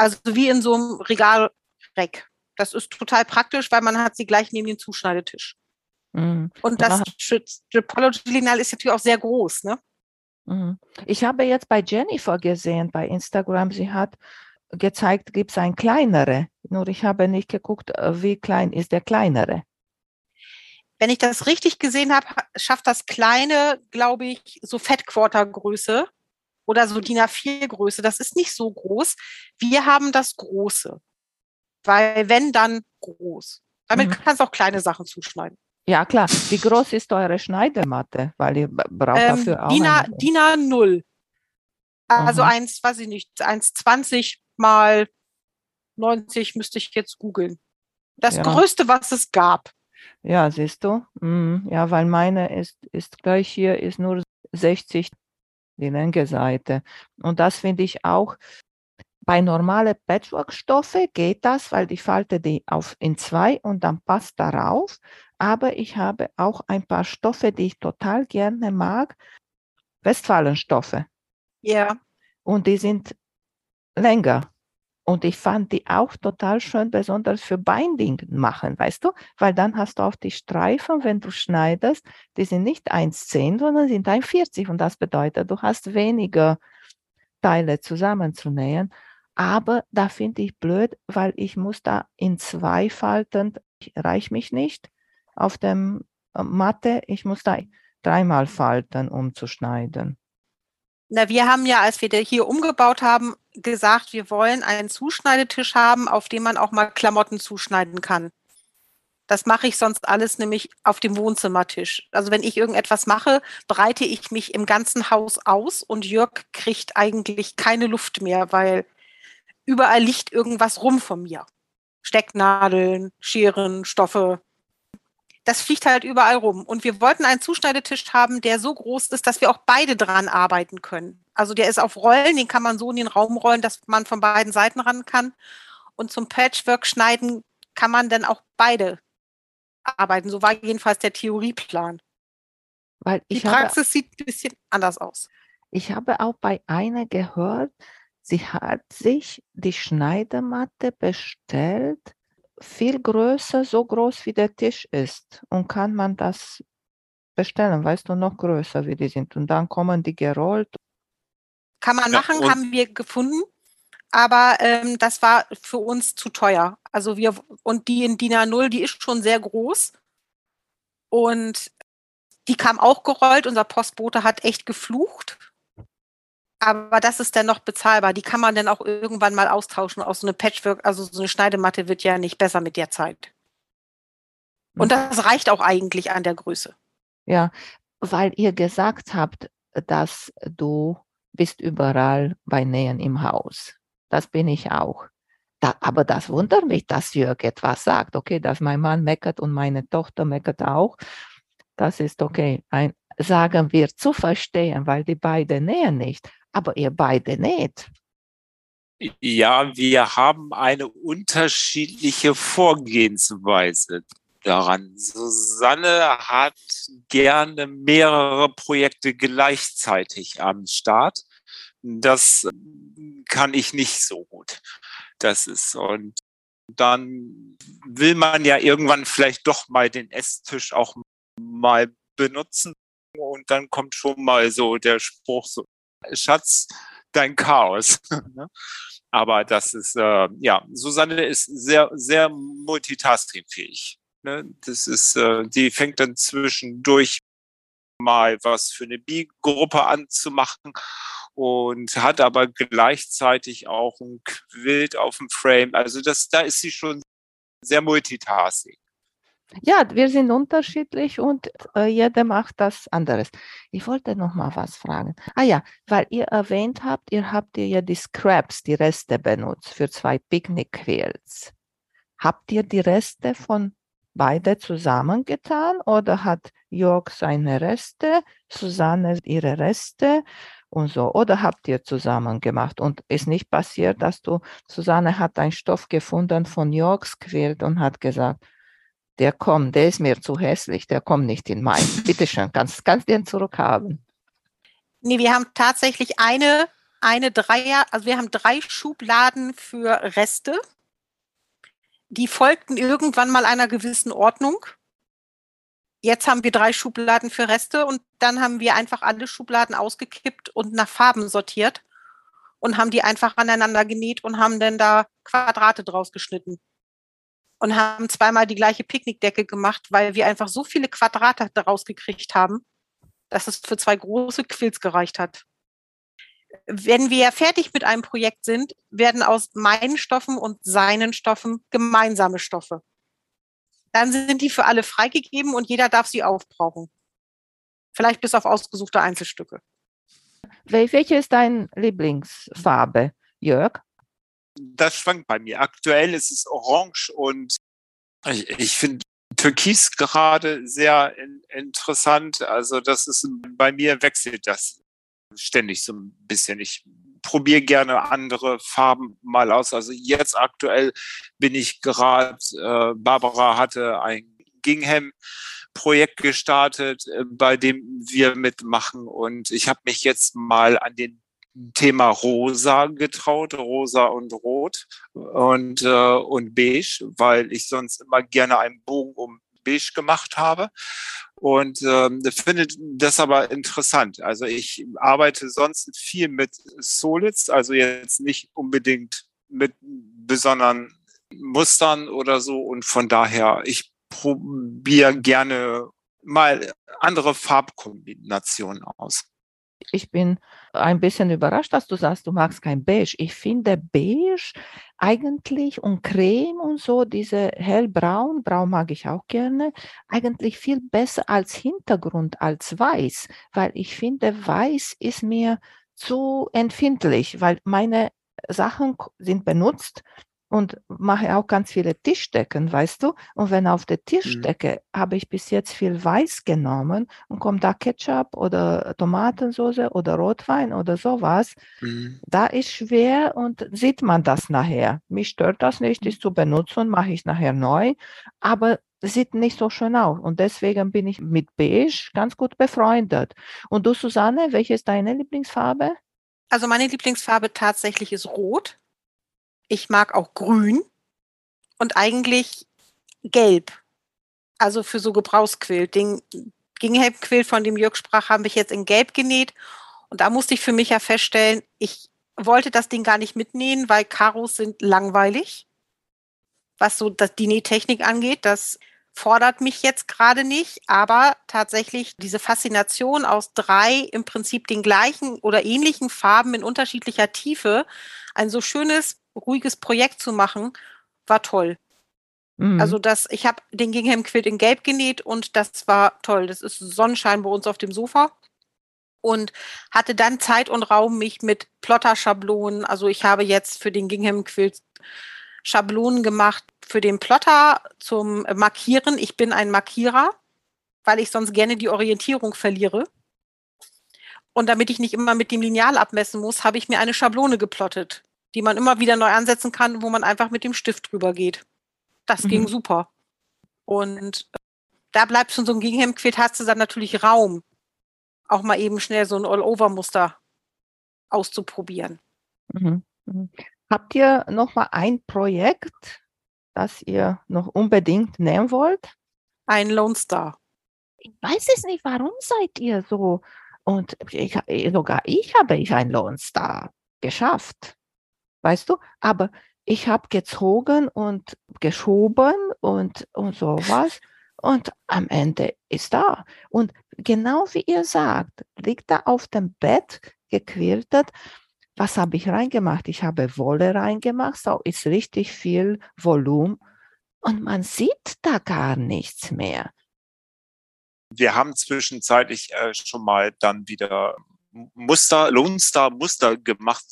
Also wie in so einem Regalreck. Das ist total praktisch, weil man hat sie gleich neben dem Zuschneidetisch. Mhm. Und das Stripology-Lineal ist natürlich auch sehr groß, ne? Mhm. Ich habe jetzt bei Jennifer gesehen, bei Instagram, sie hat gezeigt, gibt es ein kleinere. Nur ich habe nicht geguckt, äh, wie klein ist der kleinere. Wenn ich das richtig gesehen habe, schafft das kleine, glaube ich, so Fettquarter-Größe oder so DIN A4-Größe. Das ist nicht so groß. Wir haben das große. Weil wenn, dann groß. Damit mhm. kannst du auch kleine Sachen zuschneiden. Ja, klar. Wie groß ist eure Schneidematte? Weil ihr braucht ähm, dafür auch. DIN, A, DIN A0. Also mhm. eins, weiß ich nicht, 1,20 mal 90 müsste ich jetzt googeln. Das ja. größte, was es gab. Ja, siehst du? Mhm. Ja, weil meine ist, ist gleich hier, ist nur 60 die Seite. Und das finde ich auch, bei normalen Patchwork-Stoffe geht das, weil ich falte die auf in zwei und dann passt darauf. Aber ich habe auch ein paar Stoffe, die ich total gerne mag. Westfalenstoffe. Ja. Und die sind länger. Und ich fand die auch total schön, besonders für Binding machen, weißt du? Weil dann hast du auf die Streifen, wenn du schneidest, die sind nicht 1,10, sondern sind 1,40. Und das bedeutet, du hast weniger Teile zusammenzunähen. Aber da finde ich blöd, weil ich muss da in zwei Falten, reicht mich nicht auf dem äh, Matte, ich muss da dreimal falten, um zu schneiden. Na, wir haben ja, als wir hier umgebaut haben, gesagt, wir wollen einen Zuschneidetisch haben, auf dem man auch mal Klamotten zuschneiden kann. Das mache ich sonst alles nämlich auf dem Wohnzimmertisch. Also wenn ich irgendetwas mache, breite ich mich im ganzen Haus aus und Jörg kriegt eigentlich keine Luft mehr, weil überall liegt irgendwas rum von mir. Stecknadeln, Scheren, Stoffe das fliegt halt überall rum. Und wir wollten einen Zuschneidetisch haben, der so groß ist, dass wir auch beide dran arbeiten können. Also der ist auf Rollen, den kann man so in den Raum rollen, dass man von beiden Seiten ran kann. Und zum Patchwork schneiden kann man dann auch beide arbeiten. So war jedenfalls der Theorieplan. Weil Die Praxis habe, sieht ein bisschen anders aus. Ich habe auch bei einer gehört, sie hat sich die Schneidematte bestellt viel größer, so groß wie der Tisch ist. Und kann man das bestellen, weißt du, noch größer wie die sind. Und dann kommen die gerollt. Kann man machen, ja, haben wir gefunden. Aber ähm, das war für uns zu teuer. Also wir, und die in DIN A0, die ist schon sehr groß. Und die kam auch gerollt. Unser Postbote hat echt geflucht. Aber das ist dann noch bezahlbar. Die kann man dann auch irgendwann mal austauschen. Auch so eine Patchwork, also so eine Schneidematte wird ja nicht besser mit der Zeit. Und hm. das reicht auch eigentlich an der Größe. Ja, weil ihr gesagt habt, dass du bist überall bei Nähen im Haus. Das bin ich auch. Da, aber das wundert mich, dass Jörg etwas sagt. Okay, dass mein Mann meckert und meine Tochter meckert auch. Das ist okay. Ein, sagen wir zu verstehen, weil die beiden nähen nicht aber ihr beide nicht. Ja, wir haben eine unterschiedliche Vorgehensweise daran. Susanne hat gerne mehrere Projekte gleichzeitig am Start. Das kann ich nicht so gut. Das ist und dann will man ja irgendwann vielleicht doch mal den Esstisch auch mal benutzen und dann kommt schon mal so der Spruch so, Schatz, dein Chaos. (laughs) Ne? Aber das ist, äh, ja, Susanne ist sehr, sehr multitaskingfähig. Ne? Das ist, äh, die fängt dann zwischendurch mal was für eine Bi-Gruppe anzumachen und hat aber gleichzeitig auch ein Quilt auf dem Frame. Also das, da ist sie schon sehr multitasking. Ja, wir sind unterschiedlich und äh, jeder macht das anderes. Ich wollte noch mal was fragen. Ah ja, weil ihr erwähnt habt, ihr habt ja die Scraps, die Reste benutzt für zwei Picknick-Quilts. Habt ihr die Reste von beide zusammengetan oder hat Jörg seine Reste, Susanne ihre Reste und so? Oder habt ihr zusammen gemacht und ist nicht passiert, dass du, Susanne hat einen Stoff gefunden von Jörgs Quilt und hat gesagt, der kommt, der ist mir zu hässlich, der kommt nicht in mein. (laughs) Bitte schön, kannst, kannst den zurückhaben. Nee, wir haben tatsächlich eine, eine Dreier, also wir haben drei Schubladen für Reste. Die folgten irgendwann mal einer gewissen Ordnung. Jetzt haben wir drei Schubladen für Reste und dann haben wir einfach alle Schubladen ausgekippt und nach Farben sortiert und haben die einfach aneinander genäht und haben dann da Quadrate draus geschnitten. Und haben zweimal die gleiche Picknickdecke gemacht, weil wir einfach so viele Quadrate daraus gekriegt haben, dass es für zwei große Quills gereicht hat. Wenn wir fertig mit einem Projekt sind, werden aus meinen Stoffen und seinen Stoffen gemeinsame Stoffe. Dann sind die für alle freigegeben und jeder darf sie aufbrauchen. Vielleicht bis auf ausgesuchte Einzelstücke. Welche ist deine Lieblingsfarbe, Jörg? Das schwankt bei mir. Aktuell ist es orange und ich, ich finde Türkis gerade sehr in, interessant. Also das ist bei mir wechselt das ständig so ein bisschen. Ich probiere gerne andere Farben mal aus. Also jetzt aktuell bin ich gerade, äh, Barbara hatte ein Gingham Projekt gestartet, äh, bei dem wir mitmachen und ich habe mich jetzt mal an den Thema Rosa getraut, Rosa und Rot und, äh, und Beige, weil ich sonst immer gerne einen Bogen um Beige gemacht habe. Und ähm, finde das aber interessant. Also ich arbeite sonst viel mit Solids, also jetzt nicht unbedingt mit besonderen Mustern oder so. Und von daher, ich probiere gerne mal andere Farbkombinationen aus ich bin ein bisschen überrascht, dass du sagst, du magst kein Beige. Ich finde Beige eigentlich und Creme und so, diese hellbraun, braun mag ich auch gerne, eigentlich viel besser als Hintergrund, als weiß, weil ich finde, weiß ist mir zu empfindlich, weil meine Sachen sind benutzt und mache auch ganz viele Tischdecken, weißt du? Und wenn auf der mhm. Tischdecke mhm. habe ich bis jetzt viel Weiß genommen und kommt da Ketchup oder Tomatensauce oder Rotwein oder sowas, mhm. da ist schwer und sieht man das nachher. Mich stört das nicht, ist zu benutzen, mache ich nachher neu, aber sieht nicht so schön aus. Und deswegen bin ich mit Beige ganz gut befreundet. Und du, Susanne, welche ist deine Lieblingsfarbe? Also meine Lieblingsfarbe tatsächlich ist Rot. Ich mag auch grün und eigentlich gelb. Also für so Gebrauchsquilt. Den Gingham-Quilt, von dem Jörg sprach, habe ich jetzt in gelb genäht. Und da musste ich für mich ja feststellen, ich wollte das Ding gar nicht mitnähen, weil Karos sind langweilig. Was so die Nähtechnik angeht, das fordert mich jetzt gerade nicht, aber tatsächlich diese Faszination aus drei im Prinzip den gleichen oder ähnlichen Farben in unterschiedlicher Tiefe, ein so schönes ruhiges Projekt zu machen, war toll. Mhm. Also das, ich habe den Gingham Quilt in Gelb genäht und das war toll. Das ist Sonnenschein bei uns auf dem Sofa und hatte dann Zeit und Raum, mich mit Plotter-Schablonen, also ich habe jetzt für den Gingham Quilt Schablonen gemacht für den Plotter zum Markieren. Ich bin ein Markierer, weil ich sonst gerne die Orientierung verliere. Und damit ich nicht immer mit dem Lineal abmessen muss, habe ich mir eine Schablone geplottet die man immer wieder neu ansetzen kann, wo man einfach mit dem Stift drüber geht. Das mhm. ging super. Und äh, da bleibt schon so ein Gingham-Quid, hast du dann natürlich Raum, auch mal eben schnell so ein All-Over-Muster auszuprobieren. Mhm. Mhm. Habt ihr noch mal ein Projekt, das ihr noch unbedingt nehmen wollt? Ein Lone Star. Ich weiß es nicht, warum seid ihr so? Und ich, sogar ich habe ich ein Lone Star geschafft weißt du? Aber ich habe gezogen und geschoben und, und sowas. Und am Ende ist da. Und genau wie ihr sagt, liegt da auf dem Bett gequiltet. Was habe ich reingemacht? Ich habe Wolle reingemacht, so ist richtig viel Volumen. Und man sieht da gar nichts mehr. Wir haben zwischenzeitlich äh, schon mal dann wieder Muster, Lone Star Muster gemacht,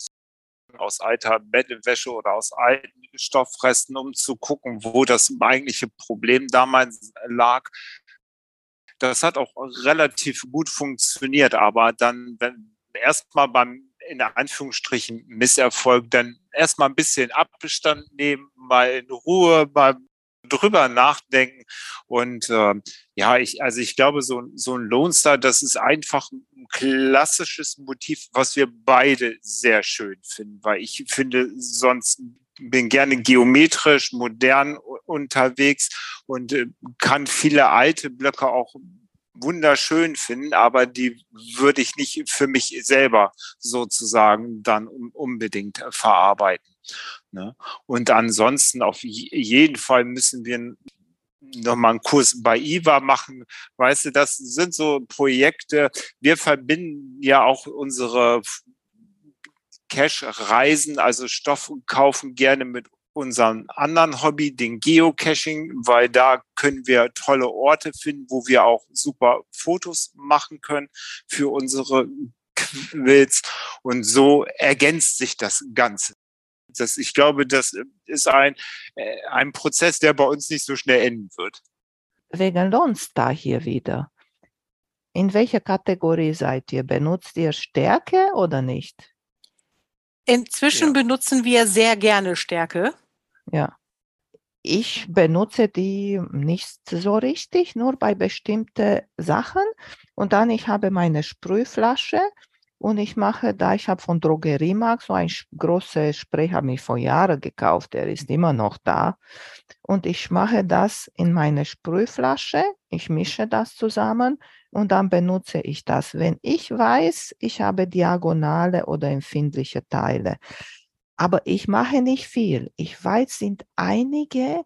aus alter Bettwäsche oder aus alten Stoffresten, um zu gucken, wo das eigentliche Problem damals lag. Das hat auch relativ gut funktioniert, aber dann, wenn erstmal beim in Anführungsstrichen Misserfolg, dann erstmal ein bisschen Abstand nehmen, mal in Ruhe, mal drüber nachdenken. Und äh, ja, ich, also ich glaube, so, so ein Lone Star, das ist einfach ein klassisches Motiv, was wir beide sehr schön finden, weil ich finde, sonst bin gerne geometrisch, modern unterwegs und äh, kann viele alte Blöcke auch wunderschön finden, aber die würde ich nicht für mich selber sozusagen dann unbedingt verarbeiten. Ne? Und ansonsten auf jeden Fall müssen wir nochmal einen Kurs bei IWA machen. Weißt du, das sind so Projekte. Wir verbinden ja auch unsere Cash-Reisen, also Stoff kaufen gerne mit unserem anderen Hobby, den Geocaching, weil da können wir tolle Orte finden, wo wir auch super Fotos machen können für unsere Quills. Und so ergänzt sich das Ganze. Das, ich glaube, das ist ein, äh, ein Prozess, der bei uns nicht so schnell enden wird. Wegen Lonstar hier wieder. In welcher Kategorie seid ihr? Benutzt ihr Stärke oder nicht? Inzwischen ja. benutzen wir sehr gerne Stärke. Ja. Ich benutze die nicht so richtig, nur bei bestimmten Sachen. Und dann ich habe meine Sprühflasche und ich mache da, ich habe von Drogeriemarkt so ein großes Spray, habe ich vor Jahren gekauft, der ist immer noch da. Und ich mache das in meine Sprühflasche, ich mische das zusammen und dann benutze ich das. Wenn ich weiß, ich habe diagonale oder empfindliche Teile, aber ich mache nicht viel. Ich weiß, sind einige,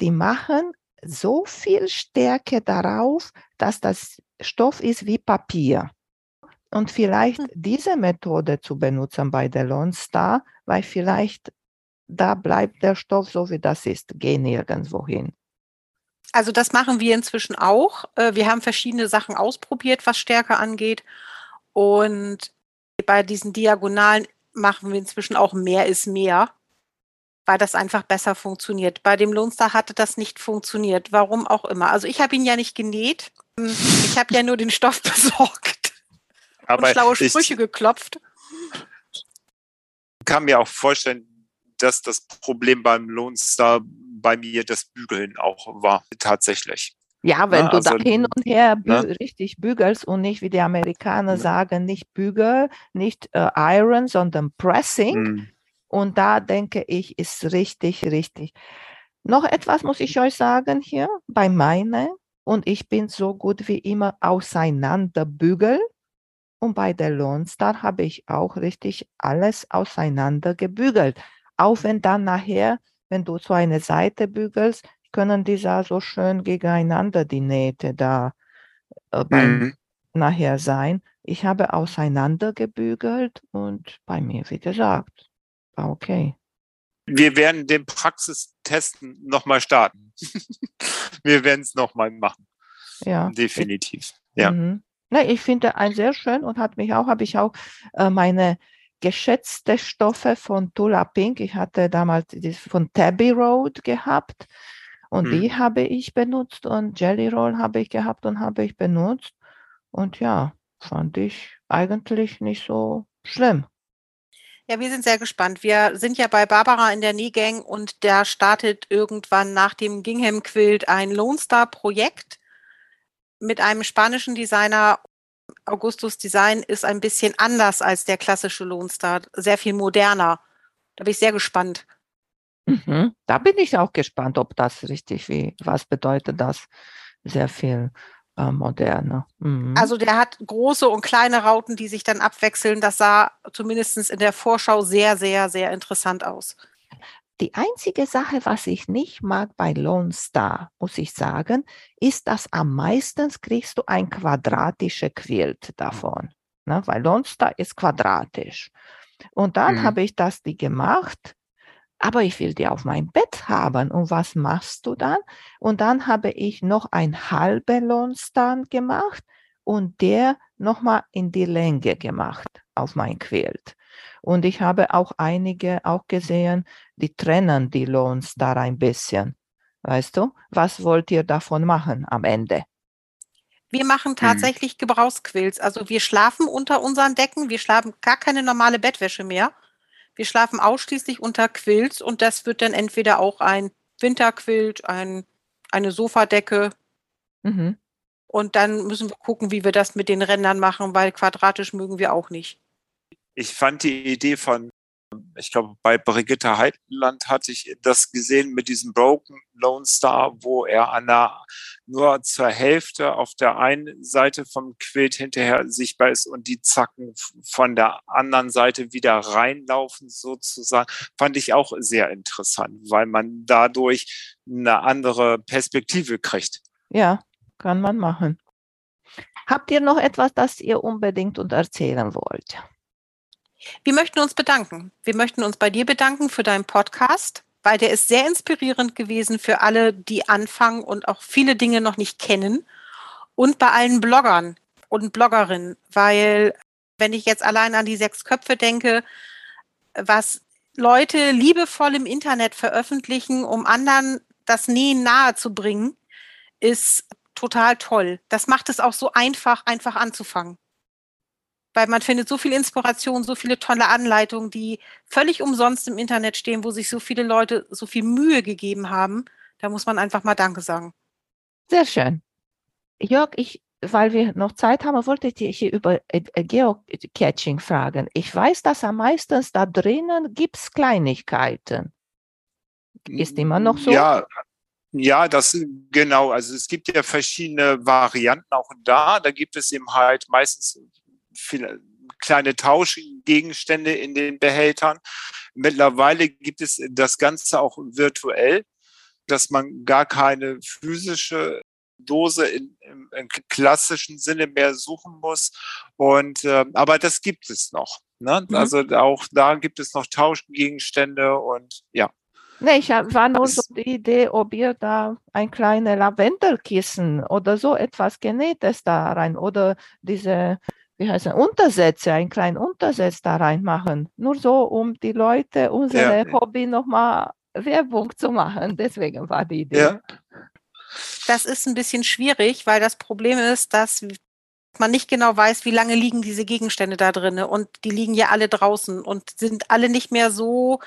die machen so viel Stärke darauf, dass das Stoff ist wie Papier. Und vielleicht hm. diese Methode zu benutzen bei der Lone Star, weil vielleicht da bleibt der Stoff so wie das ist, geh nirgendwo hin. Also das machen wir inzwischen auch. Äh, wir haben verschiedene Sachen ausprobiert, was Stärke angeht. Und bei diesen Diagonalen machen wir inzwischen auch mehr ist mehr, weil das einfach besser funktioniert. Bei dem Lone Star hatte das nicht funktioniert, warum auch immer. Also ich habe ihn ja nicht genäht. Ich habe ja nur den Stoff (laughs) besorgt Aber und schlaue Sprüche geklopft. Ich kann mir auch vorstellen, dass das Problem beim Lone Star bei mir das Bügeln auch war, tatsächlich. Ja, wenn ja, du also, da hin und her bü ne? richtig bügelst und nicht wie die Amerikaner ja. sagen, nicht bügel, nicht äh, iron, sondern pressing. Mhm. Und da denke ich, ist richtig, richtig. Noch etwas muss ich euch sagen hier bei meiner. Und ich bin so gut wie immer auseinander bügeln. Und bei der Lone Star habe ich auch richtig alles auseinander gebügelt. Auch wenn dann nachher, wenn du so eine Seite bügelst, können die da so schön gegeneinander die Nähte da äh, mhm. nachher sein. Ich habe auseinandergebügelt und bei mir, wie gesagt, war okay. Wir werden den Praxistesten nochmal starten. (laughs) Wir werden es nochmal machen. Ja. Definitiv. Ja. Mhm. Ne, ich finde ein sehr schön und hat mich auch, habe ich auch äh, meine geschätzte Stoffe von Tula Pink. Ich hatte damals von Tabby Road gehabt. Und hm. die habe ich benutzt und Jelly Roll habe ich gehabt und habe ich benutzt. Und ja, fand ich eigentlich nicht so schlimm. Ja, wir sind sehr gespannt. Wir sind ja bei Barbara in der Nähgang und da startet irgendwann nach dem Gingham Quilt ein Lone Star Projekt mit einem spanischen Designer. Augustus Design ist ein bisschen anders als der klassische Lone Star, sehr viel moderner. Da bin ich sehr gespannt. Mhm. Da bin ich auch gespannt, ob das richtig wie, was bedeutet das sehr viel äh, moderner. Mhm. Also der hat große und kleine Rauten, die sich dann abwechseln. Das sah zumindest in der Vorschau sehr, sehr, sehr interessant aus. Die einzige Sache, was ich nicht mag bei Lone Star, muss ich sagen, ist, dass am meisten kriegst du ein quadratische Quilt davon. Ne? Weil Lone Star ist quadratisch. Und dann mhm. habe ich das die gemacht aber ich will die auf mein Bett haben. Und was machst du dann? Und dann habe ich noch ein halber Lohnstand gemacht und der nochmal in die Länge gemacht auf mein Quilt. Und ich habe auch einige auch gesehen, die trennen die Lohnstar ein bisschen. Weißt du, was wollt ihr davon machen am Ende? Wir machen hm. tatsächlich hm. Gebrauchsquills. Also wir schlafen unter unseren Decken, wir schlafen gar keine normale Bettwäsche mehr. Wir schlafen ausschließlich unter Quills und das wird dann entweder auch ein Winterquilt, ein, eine Sofadecke. Mhm. Und dann müssen wir gucken, wie wir das mit den Rändern machen, weil quadratisch mögen wir auch nicht. Ich fand die Idee von, ich glaube, bei Brigitte Heitland hatte ich das gesehen mit diesem Broken Lone Star, wo er an der, nur zur Hälfte auf der einen Seite vom Quilt hinterher sichtbar ist und die Zacken von der anderen Seite wieder reinlaufen sozusagen, fand ich auch sehr interessant, weil man dadurch eine andere Perspektive kriegt. Ja, kann man machen. Habt ihr noch etwas, das ihr unbedingt und erzählen wollt? Wir möchten uns bedanken. Wir möchten uns bei dir bedanken für deinen Podcast, weil der ist sehr inspirierend gewesen für alle, die anfangen und auch viele Dinge noch nicht kennen. Und bei allen Bloggern und Bloggerinnen, weil wenn ich jetzt allein an die sechs Köpfe denke, was Leute liebevoll im Internet veröffentlichen, um anderen das Nähen nahe zu bringen, ist total toll. Das macht es auch so einfach, einfach anzufangen. Weil man findet so viel Inspiration, so viele tolle Anleitungen, die völlig umsonst im Internet stehen, wo sich so viele Leute so viel Mühe gegeben haben. Da muss man einfach mal Danke sagen. Sehr schön. Jörg, ich, weil wir noch Zeit haben, wollte ich dich über äh, äh, Geocaching fragen. Ich weiß, dass am meisten da drinnen gibt es Kleinigkeiten. Ist immer noch so? Ja, ja, das genau. Also es gibt ja verschiedene Varianten auch da. Da gibt es eben halt meistens viele kleine Tauschgegenstände in den Behältern. Mittlerweile gibt es das Ganze auch virtuell, dass man gar keine physische Dose in, im, im klassischen Sinne mehr suchen muss. Und äh, aber das gibt es noch. Ne? Mhm. Also auch da gibt es noch Tauschgegenstände und ja. Nee, ich war nur so die Idee, ob ihr da ein kleines Lavendelkissen oder so etwas Genähtes da rein oder diese, wie heißt es, Untersätze, einen kleinen Untersatz da reinmachen. Nur so, um die Leute, unsere ja. Hobby nochmal Werbung zu machen. Deswegen war die Idee. Ja. Das ist ein bisschen schwierig, weil das Problem ist, dass man nicht genau weiß, wie lange liegen diese Gegenstände da drin. Und die liegen ja alle draußen und sind alle nicht mehr so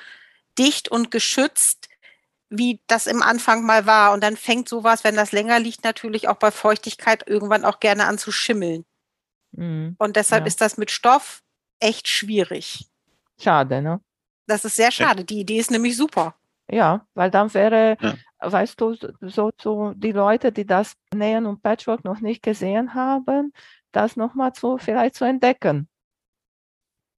dicht und geschützt, wie das im Anfang mal war. Und dann fängt sowas, wenn das länger liegt, natürlich auch bei Feuchtigkeit irgendwann auch gerne an zu schimmeln. Mhm. Und deshalb ja. ist das mit Stoff echt schwierig. Schade, ne? Das ist sehr schade. Die Idee ist nämlich super. Ja, weil dann wäre, ja. weißt du, so, so die Leute, die das Nähen und Patchwork noch nicht gesehen haben, das nochmal zu, vielleicht zu entdecken.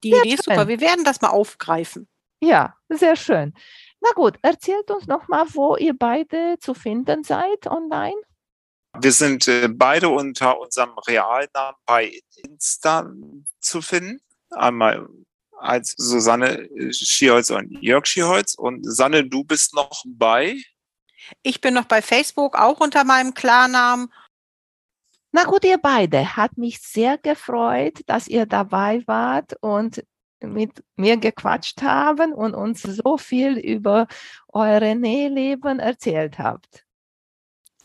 Die sehr Idee ist super. Wir werden das mal aufgreifen. Ja, sehr schön. Na gut, erzählt uns noch mal, wo ihr beide zu finden seid online. Wir sind äh, beide unter unserem Realnamen bei Insta zu finden. Einmal als Susanne Schiholz und Jörg Schiholz. Und Sanne, du bist noch bei? Ich bin noch bei Facebook, auch unter meinem Klarnamen. Na gut, ihr beide, hat mich sehr gefreut, dass ihr dabei wart und mit mir gequatscht haben und uns so viel über eure Nähleben erzählt habt.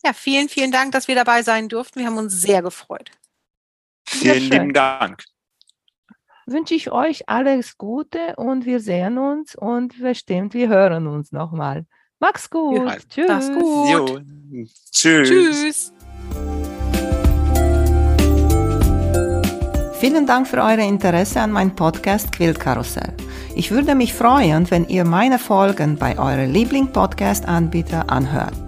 Ja, vielen, vielen Dank, dass wir dabei sein durften. Wir haben uns sehr gefreut. Vielen lieben Dank. Wünsche ich euch alles Gute und wir sehen uns und bestimmt, wir hören uns nochmal. Mach's gut. Ja, Tschüss. Mach's gut. Jo. Tschüss. Tschüss. Vielen Dank für euer Interesse an meinem Podcast Quillkarussell. Ich würde mich freuen, wenn ihr meine Folgen bei eurem Liebling-Podcast-Anbieter anhört.